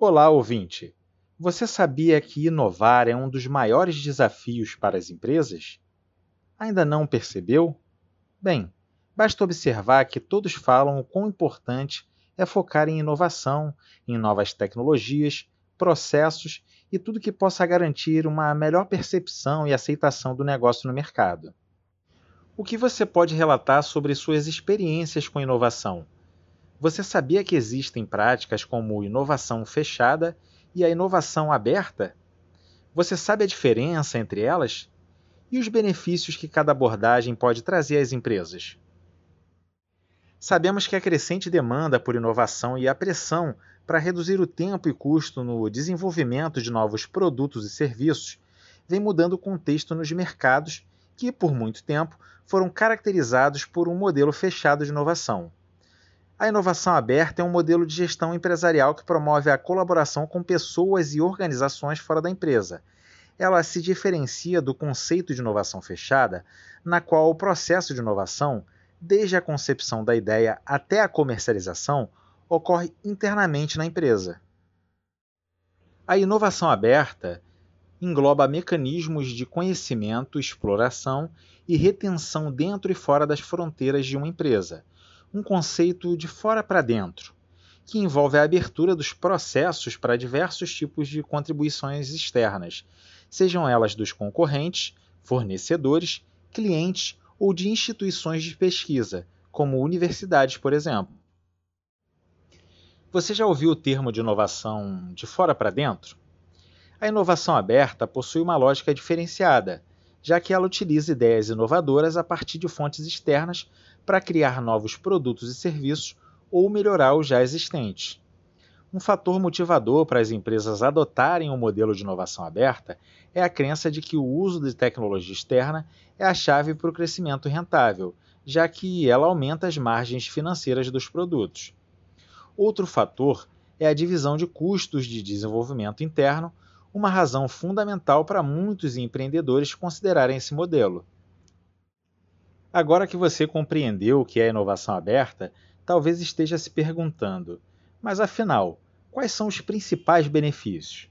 Olá, ouvinte! Você sabia que inovar é um dos maiores desafios para as empresas? Ainda não percebeu? Bem, basta observar que todos falam o quão importante é focar em inovação, em novas tecnologias, processos e tudo que possa garantir uma melhor percepção e aceitação do negócio no mercado. O que você pode relatar sobre suas experiências com inovação? Você sabia que existem práticas como inovação fechada e a inovação aberta? Você sabe a diferença entre elas? E os benefícios que cada abordagem pode trazer às empresas? Sabemos que a crescente demanda por inovação e a pressão para reduzir o tempo e custo no desenvolvimento de novos produtos e serviços vem mudando o contexto nos mercados que, por muito tempo, foram caracterizados por um modelo fechado de inovação. A inovação aberta é um modelo de gestão empresarial que promove a colaboração com pessoas e organizações fora da empresa. Ela se diferencia do conceito de inovação fechada, na qual o processo de inovação, desde a concepção da ideia até a comercialização, ocorre internamente na empresa. A inovação aberta engloba mecanismos de conhecimento, exploração e retenção dentro e fora das fronteiras de uma empresa um conceito de fora para dentro, que envolve a abertura dos processos para diversos tipos de contribuições externas, sejam elas dos concorrentes, fornecedores, clientes ou de instituições de pesquisa, como universidades, por exemplo. Você já ouviu o termo de inovação de fora para dentro? A inovação aberta possui uma lógica diferenciada, já que ela utiliza ideias inovadoras a partir de fontes externas para criar novos produtos e serviços ou melhorar os já existentes. Um fator motivador para as empresas adotarem um modelo de inovação aberta é a crença de que o uso de tecnologia externa é a chave para o crescimento rentável, já que ela aumenta as margens financeiras dos produtos. Outro fator é a divisão de custos de desenvolvimento interno, uma razão fundamental para muitos empreendedores considerarem esse modelo. Agora que você compreendeu o que é inovação aberta, talvez esteja se perguntando: mas afinal, quais são os principais benefícios?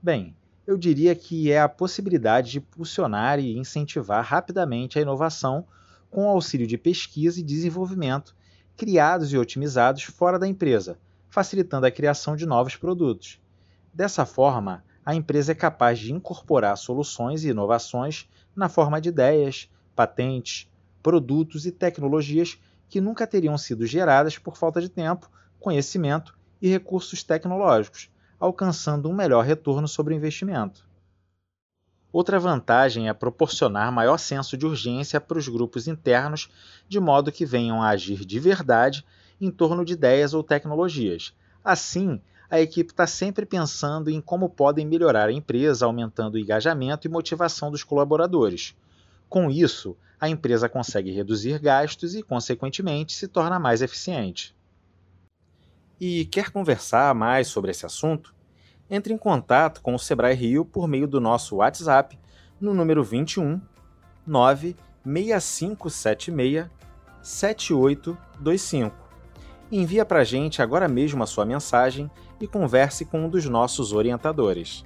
Bem, eu diria que é a possibilidade de impulsionar e incentivar rapidamente a inovação com o auxílio de pesquisa e desenvolvimento criados e otimizados fora da empresa, facilitando a criação de novos produtos. Dessa forma, a empresa é capaz de incorporar soluções e inovações na forma de ideias, patentes, produtos e tecnologias que nunca teriam sido geradas por falta de tempo, conhecimento e recursos tecnológicos, alcançando um melhor retorno sobre o investimento. Outra vantagem é proporcionar maior senso de urgência para os grupos internos, de modo que venham a agir de verdade em torno de ideias ou tecnologias. Assim, a equipe está sempre pensando em como podem melhorar a empresa, aumentando o engajamento e motivação dos colaboradores. Com isso, a empresa consegue reduzir gastos e, consequentemente, se torna mais eficiente. E quer conversar mais sobre esse assunto? Entre em contato com o Sebrae Rio por meio do nosso WhatsApp no número 21 96576 7825. Envia para a gente agora mesmo a sua mensagem e converse com um dos nossos orientadores.